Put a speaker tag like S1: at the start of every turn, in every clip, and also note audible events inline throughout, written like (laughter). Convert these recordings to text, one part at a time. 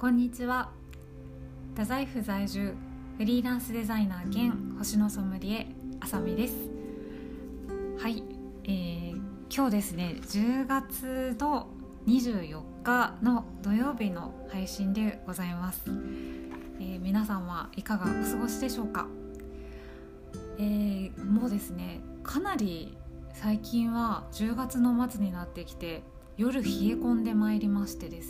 S1: こんにちは。太宰府在住フリーランスデザイナー兼星のソムリエあさみです。はい、えー、今日ですね10月の24日の土曜日の配信でございます、えー、皆さんはいかがお過ごしでしょうか、えー、もうですねかなり最近は10月の末になってきて夜冷え込んでまいりましてですね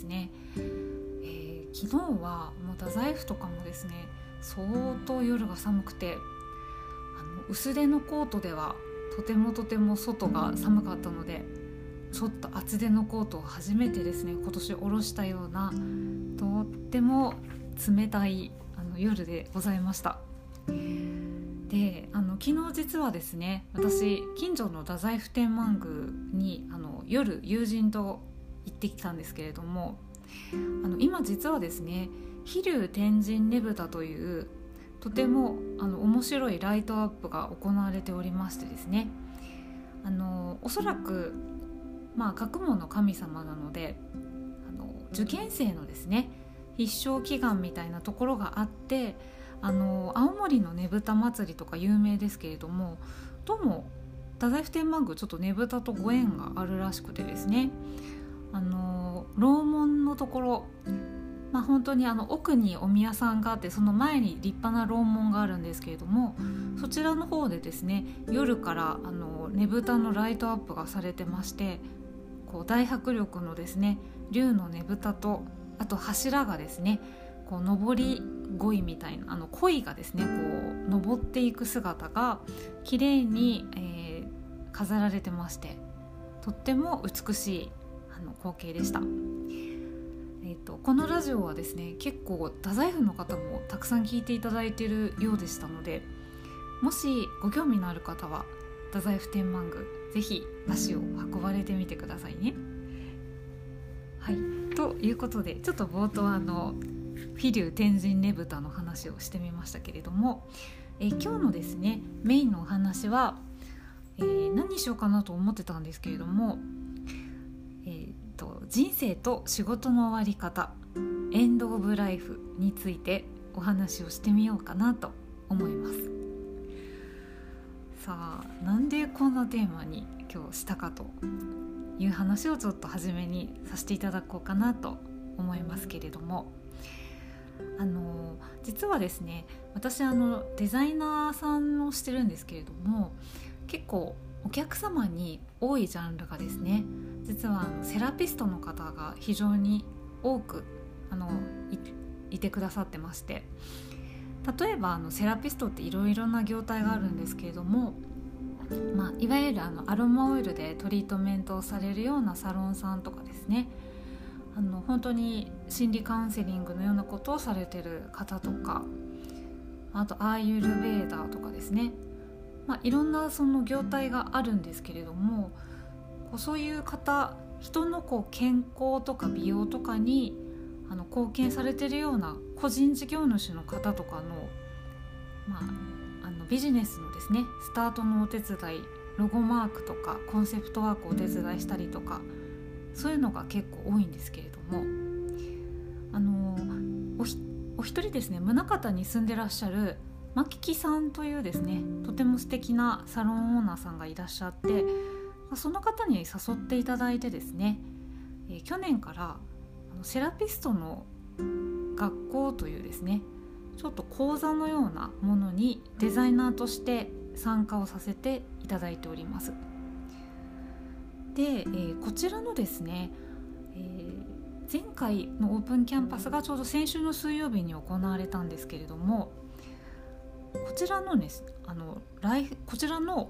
S1: 昨日はもう太宰府とかもですね相当夜が寒くてあの薄手のコートではとてもとても外が寒かったのでちょっと厚手のコートを初めてですね今年おろしたようなとっても冷たいあの夜でございました。であの昨日実はですね私近所の太宰府天満宮にあの夜友人と行ってきたんですけれどもあの今実はですね飛龍天神ねぶたというとてもあの面白いライトアップが行われておりましてですね。あのおそらく、まあ、学問の神様なのであの受験生のですね必勝祈願みたいなところがあってあの青森のねぶた祭りとか有名ですけれどもどうも太宰府天満宮ちょっとねぶたとご縁があるらしくてですね。あの楼門のところ。まあ、本当にあの奥にお宮さんがあってその前に立派な楼門があるんですけれどもそちらの方でですね夜からあのねぶたのライトアップがされてましてこう大迫力のですね竜のねぶたとあと柱がですねこう上り鯉みたいなあの鯉がですねこう登っていく姿が綺麗に、えー、飾られてましてとっても美しいの光景でした。えーと、このラジオはですね結構太宰府の方もたくさん聞いていただいているようでしたのでもしご興味のある方は太宰府天満宮ぜひ足を運ばれてみてくださいね。はいということでちょっと冒頭あのフィリュー天神ねぶたの話をしてみましたけれども、え今日のですねメインのお話は、えー、何にしようかなと思ってたんですけれどもと人生と仕事の終わり方エンド・オブ・ライフについてお話をしてみようかなと思います。さあなんでこんなテーマに今日したかという話をちょっと初めにさせていただこうかなと思いますけれどもあの実はですね私あのデザイナーさんをしてるんですけれども結構お客様に多いジャンルがですね実はあのセラピストの方が非常に多くあのいてくださってまして例えばあのセラピストっていろいろな業態があるんですけれども、まあ、いわゆるあのアロマオイルでトリートメントをされるようなサロンさんとかですねあの本当に心理カウンセリングのようなことをされてる方とかあとアーユルベーダーとかですね、まあ、いろんなその業態があるんですけれどもそういう方人のこう健康とか美容とかにあの貢献されてるような個人事業主の方とかの,、まあ、あのビジネスのですねスタートのお手伝いロゴマークとかコンセプトワークをお手伝いしたりとかそういうのが結構多いんですけれどもあのおお一人ですね宗像に住んでらっしゃる牧木さんというですねとても素敵なサロンオーナーさんがいらっしゃってその方に誘っていただいてですね、え、去年からセラピストの学校というですねちょっと講座のようなものにデザイナーとして参加をさせていただいております。で、え、こちらのですね、えー、前回のオープンキャンパスがちょうど先週の水曜日に行われたんですけれどもこちらのですあのライフこちらの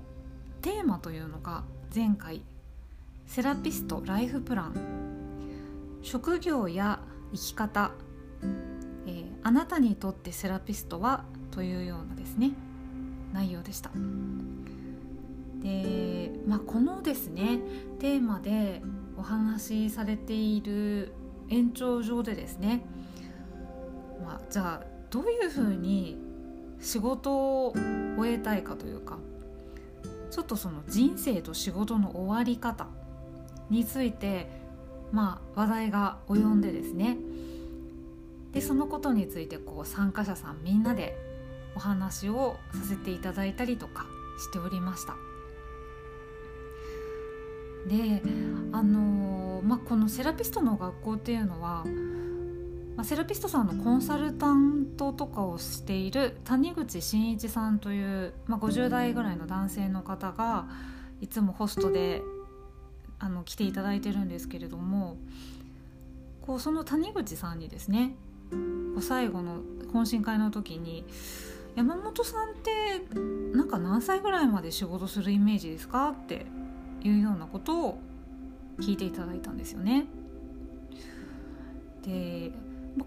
S1: テーマというのが前回セラピストライフプラン。職業や生き方、えー、あなたにとってセラピストはというようなですね内容でした。で、まあ、このですねテーマでお話しされている延長上でですね、まあ、じゃあどういうふうに仕事を終えたいかというかちょっとその人生と仕事の終わり方についてまあ話題が及んでですねでそのことについてこう参加者さんみんなでお話をさせていただいたりとかしておりました。であのまあ、このセラピストの学校っていうのは、まあ、セラピストさんのコンサルタントとかをしている谷口真一さんという、まあ、50代ぐらいの男性の方がいつもホストであの来ていただいてるんですけれどもこうその谷口さんにですね最後の懇親会の時に「山本さんってなんか何歳ぐらいまで仕事するイメージですか?」っていうようなことを聞いていただいたんですよね。で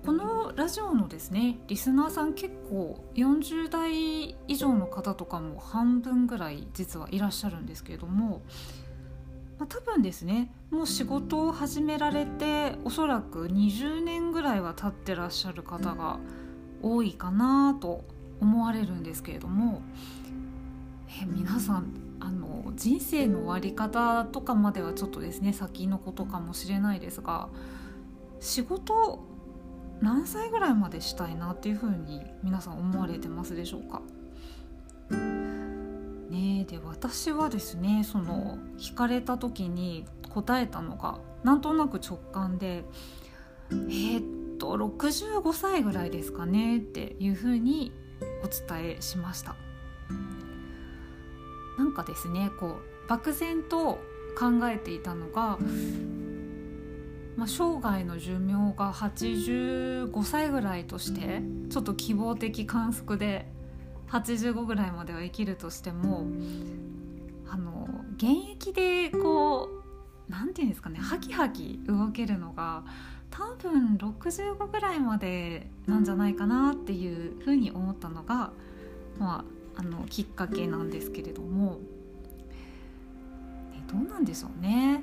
S1: このラジオのですねリスナーさん結構40代以上の方とかも半分ぐらい実はいらっしゃるんですけれども、まあ、多分ですねもう仕事を始められておそらく20年ぐらいは経ってらっしゃる方が多いかなと思われるんですけれどもえ皆さんあの人生の終わり方とかまではちょっとですね先のことかもしれないですが仕事何歳ぐらいまでしたいなっていうふうに皆さん思われてますでしょうか？ねで私はですねその聞かれた時に答えたのがなんとなく直感でえー、っと65歳ぐらいですかねっていうふうにお伝えしました。なんかですねこう漠然と考えていたのが、まあ、生涯の寿命が85歳ぐらいとしてちょっと希望的観測で85ぐらいまでは生きるとしてもあの現役でこう何て言うんですかねハキハキ動けるのが多分65ぐらいまでなんじゃないかなっていうふうに思ったのが、まあ、あのきっかけなんですけれども、ね、どうなんでしょうね。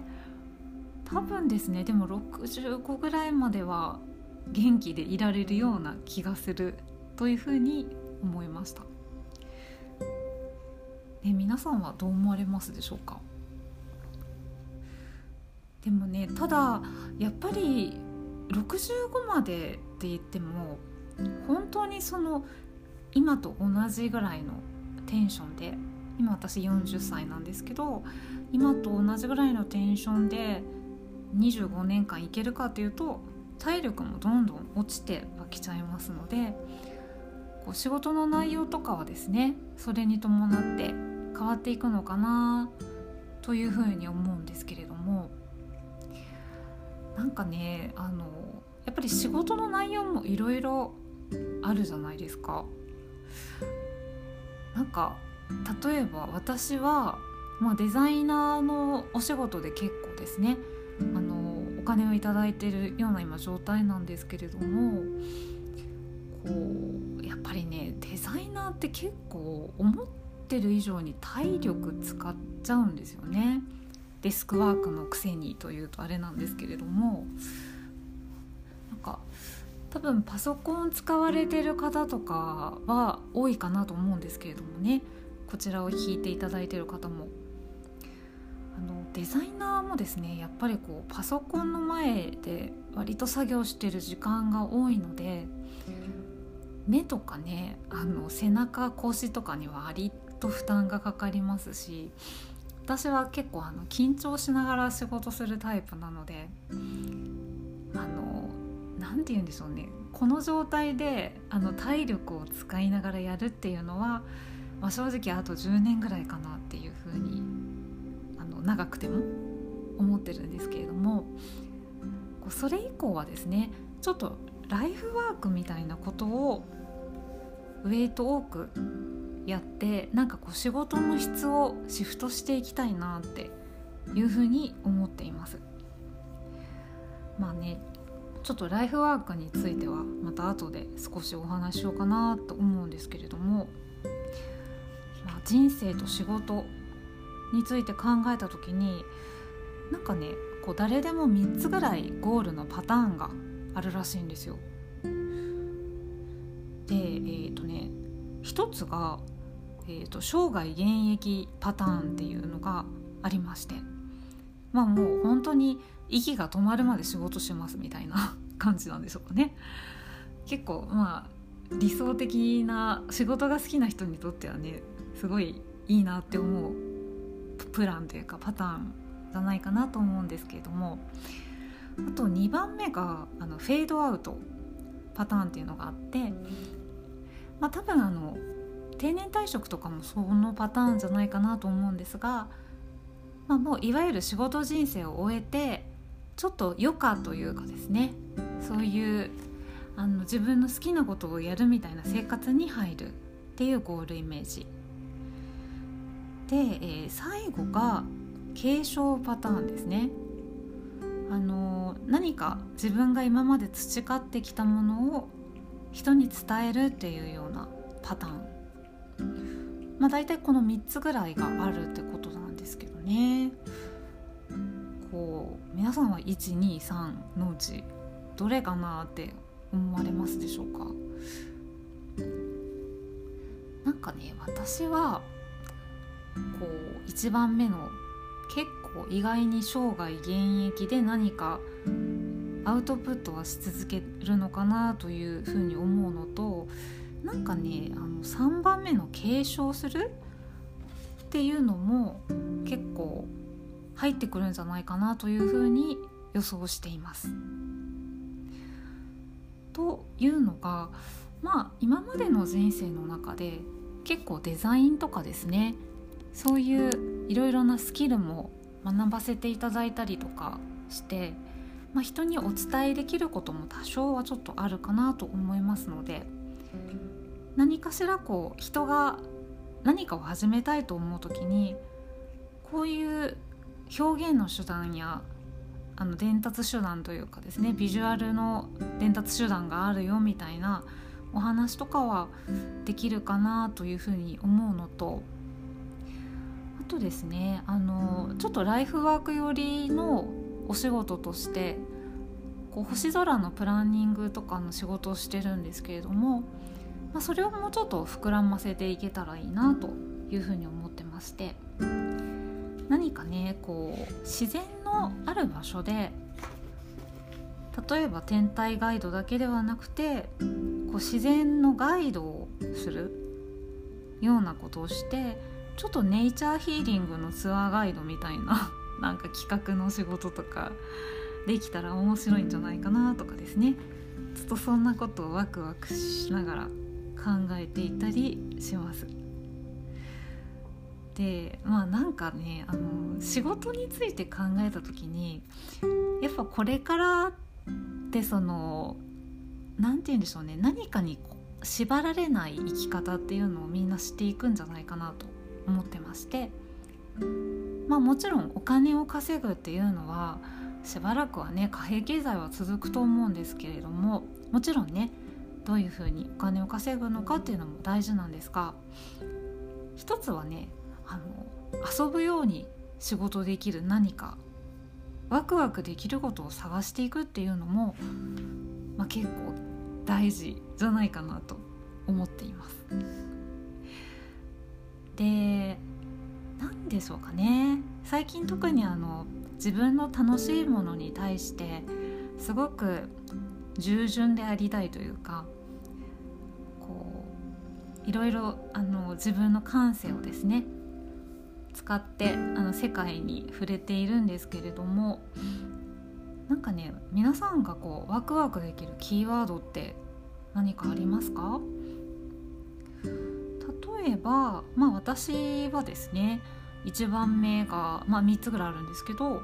S1: 多分ですねでも65ぐらいまでは元気でいられるような気がするというふうに思いました。ね、皆さんはどう思われますでしょうか？でもねただやっぱり65までって言っても本当にその今と同じぐらいのテンションで今私40歳なんですけど今と同じぐらいのテンションで25年間いけるかというと体力もどんどん落ちてはきちゃいますのでこう仕事の内容とかはですねそれに伴って変わっていくのかなというふうに思うんですけれどもなんかねあのやっぱり仕事の内容もいろいろあるじゃないですか。なんか例えば私は、まあ、デザイナーのお仕事で結構ですねお金を頂いてるような今状態なんですけれどもこうやっぱりねデザイナーって結構思ってる以上に体力使っちゃうんですよね。デスクワークのくせにというとあれなんですけれどもなんか多分パソコン使われてる方とかは多いかなと思うんですけれどもねこちらを弾いていただいてる方もデザイナーもですねやっぱりこうパソコンの前で割と作業してる時間が多いので目とかねあの背中腰とかには割と負担がかかりますし私は結構あの緊張しながら仕事するタイプなのであの何て言うんでしょうねこの状態であの体力を使いながらやるっていうのは、まあ、正直あと10年ぐらいかなっていうふうに長くても思ってるんですけれどもそれ以降はですねちょっとライフワークみたいなことをウェイト多くやってなんかこう仕事の質をシフトしていきたいなっていうふうに思っています。まあねちょっとライフワークについてはまた後で少しお話しようかなと思うんですけれども、まあ、人生と仕事について考えた時になんかねこう誰でも3つぐらいゴールのパターンがあるらしいんですよ。でえっ、ー、とね一つがえーと、生涯現役パターンっていうのがありましてまあもう本当に息が止まるまで仕事しますみたいな (laughs) 感じなんでしょうかね。結構まあ理想的な仕事が好きな人にとってはねすごいいいなって思うプランというかパターンじゃないかなと思うんですけれどもあと2番目があのフェードアウトパターンっていうのがあってまあ多分あの定年退職とかもそのパターンじゃないかなと思うんですが、まあ、もういわゆる仕事人生を終えてちょっと余暇というかですねそういうあの自分の好きなことをやるみたいな生活に入るっていうゴールイメージ。で、えー、最後が継承パターンですね。あの何か自分が今まで培ってきたものを人に伝えるっていうようなパターン。まあ大体この3つぐらいがあるってことなんですけどね。こう皆さんは123のうちどれかなって思われますでしょうか？なんかね私はこう1番目の結構意外に生涯現役で何かアウトプットはし続けるのかなというふうに思うのとなんかねあの3番目の継承するっていうのも結構入ってくるんじゃないかなというふうに予想しています。というのがまあ今までの人生の中で結構デザインとかですねそういういろいろなスキルも学ばせていただいたりとかして、まあ、人にお伝えできることも多少はちょっとあるかなと思いますので何かしらこう人が何かを始めたいと思う時にこういう表現の手段やあの伝達手段というかですねビジュアルの伝達手段があるよみたいなお話とかはできるかなというふうに思うのとあとですね。あのちょっとライフワーク寄りのお仕事としてこう星空のプランニングとかの仕事をしてるんですけれども、まあ、それをもうちょっと膨らませていけたらいいなというふうに思ってまして何かねこう自然のある場所で例えば天体ガイドだけではなくてこう自然のガイドをするようなことをしてちょっとネイチャーヒーリングのツアーガイドみたいな (laughs) なんか企画の仕事とかできたら面白いんじゃないかなとかですねちょっとそんなことをワクワクしながら考えていたりします。でまあなんかねあの仕事について考えた時にやっぱこれからってその何て言うんでしょうね何かに縛られない生き方っていうのをみんなしていくんじゃないかなと思ってましてまあもちろんお金を稼ぐっていうのはしばらくはね貨幣経済は続くと思うんですけれどももちろんねどういうふうにお金を稼ぐのかっていうのも大事なんですが一つはねあの遊ぶように仕事できる何かワクワクできることを探していくっていうのも、まあ、結構大事じゃないかなと思っています。で何でしょうかね。最近特にあの自分の楽しいものに対してすごく従順でありたいというかこういろいろあの自分の感性をですね使ってあの世界に触れているんですけれどもなんかね皆さんがこうワクワクできるキーワードって何かありますか？例えばまあ私はですね1番目が、まあ、3つぐらいあるんですけど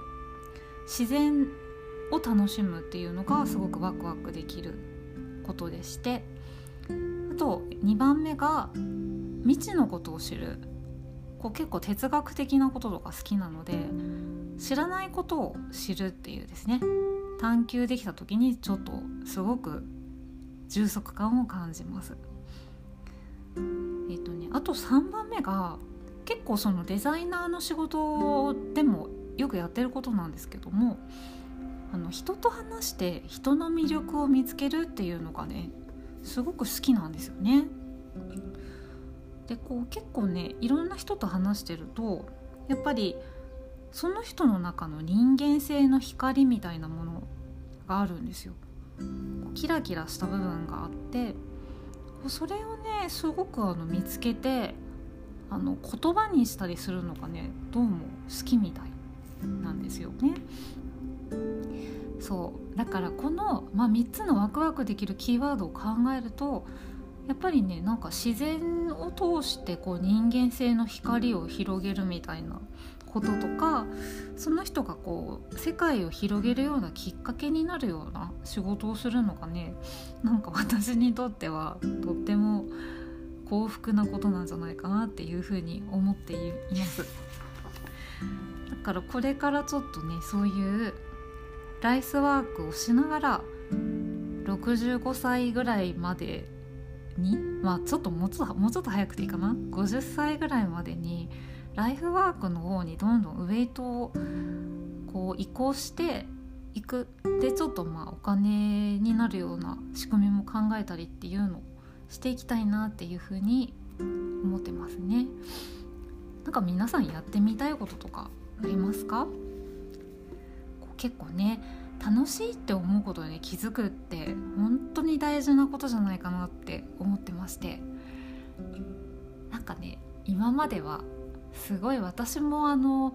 S1: 自然を楽しむっていうのがすごくワクワクできることでしてあと2番目が未知のことを知る。こう結構哲学的なこととか好きなので知らないことを知るっていうですね。探求できた時にちょっとすごく充足感を感じます。あと3番目が結構そのデザイナーの仕事でもよくやってることなんですけどもあの人と話して人の魅力を見つけるっていうのがねすごく好きなんですよね。でこう結構ねいろんな人と話してるとやっぱりその人の中の人間性の光みたいなものがあるんですよ。キラキラした部分があってそれをねすごくあの見つけてあの言葉にしたりするのがねどうも好きみたいなんですよね。そうだからこの、まあ、3つのワクワクできるキーワードを考えるとやっぱりねなんか自然を通してこう人間性の光を広げるみたいなこととかその人がこう世界を広げるようなきっかけになるような仕事をするのがねなんか私にとってはとっても幸福なことなんじゃないかなっていうふうに思っています。だからこれからちょっとねそういうライスワークをしながら65歳ぐらいまでにまあちょっともうちょっともうちょっと早くていいかな？50歳ぐらいまでにライフワークの方にどんどんウェイトをこう移行していくでちょっとまあお金になるような仕組みも考えたりっていうのをしていきたいなっていうふうに思ってますね。なんか皆さんやってみたいこととかありますか？結構ね楽しいって思うことに気づくって本当に大事なことじゃないかなって思ってましてなんかね今まではすごい私もあの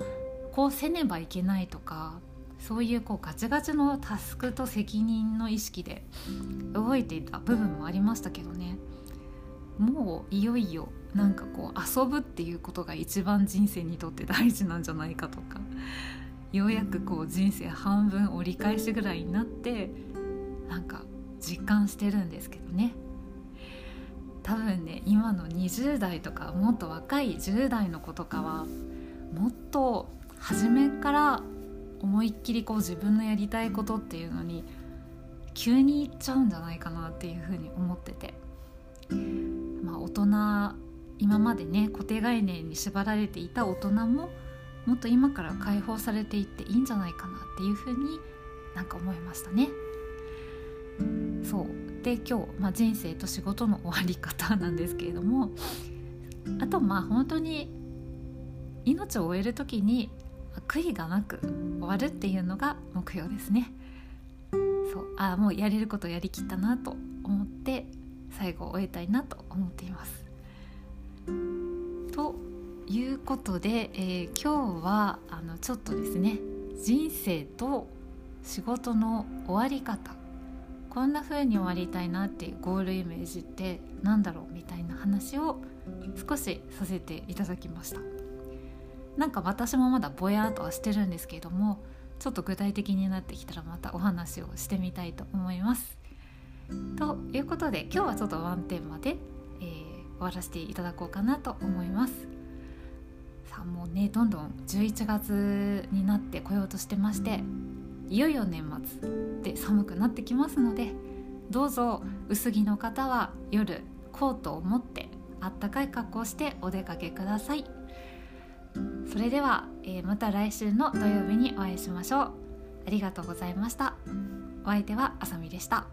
S1: こうせねばいけないとかそういうこうガチガチのタスクと責任の意識で動いていた部分もありましたけどね。もういよいよなんかこう遊ぶっていうことが一番人生にとって大事なんじゃないかとかようやくこう人生半分折り返しぐらいになってなんか実感してるんですけどね。多分ね今の20代とかもっと若い10代の子とかはもっと初めから思いっきりこう自分のやりたいことっていうのに急にいっちゃうんじゃないかなっていうふうに思っててまあ大人今までね固定概念に縛られていた大人ももっと今から解放されていっていいんじゃないかなっていうふうになんか思いましたね。そうで今日、まあ、人生と仕事の終わり方なんですけれどもあとまあ本当に命を終える時に悔いがなく終わるっていうのが目標ですね。そうあもうやれることやりきったなと思って最後終えたいなと思っています。ということで、えー、今日はあのちょっとですね人生と仕事の終わり方こんな風に終わりたいなっていうゴールイメージって何だろうみたいな話を少しさせていただきました。なんか私もまだぼやっとはしてるんですけれどもちょっと具体的になってきたらまたお話をしてみたいと思います。ということで今日はちょっとワンテーマで、えー、終わらせていただこうかなと思います。さあもうねどんどん11月になってこようとしてましていよいよ年末で寒くなってきますのでどうぞ薄着の方は夜コートを持ってあったかい格好をしてお出かけください。それでは、えー、また来週の土曜日にお会いしましょう。ありがとうございました。お相手はあさみでした。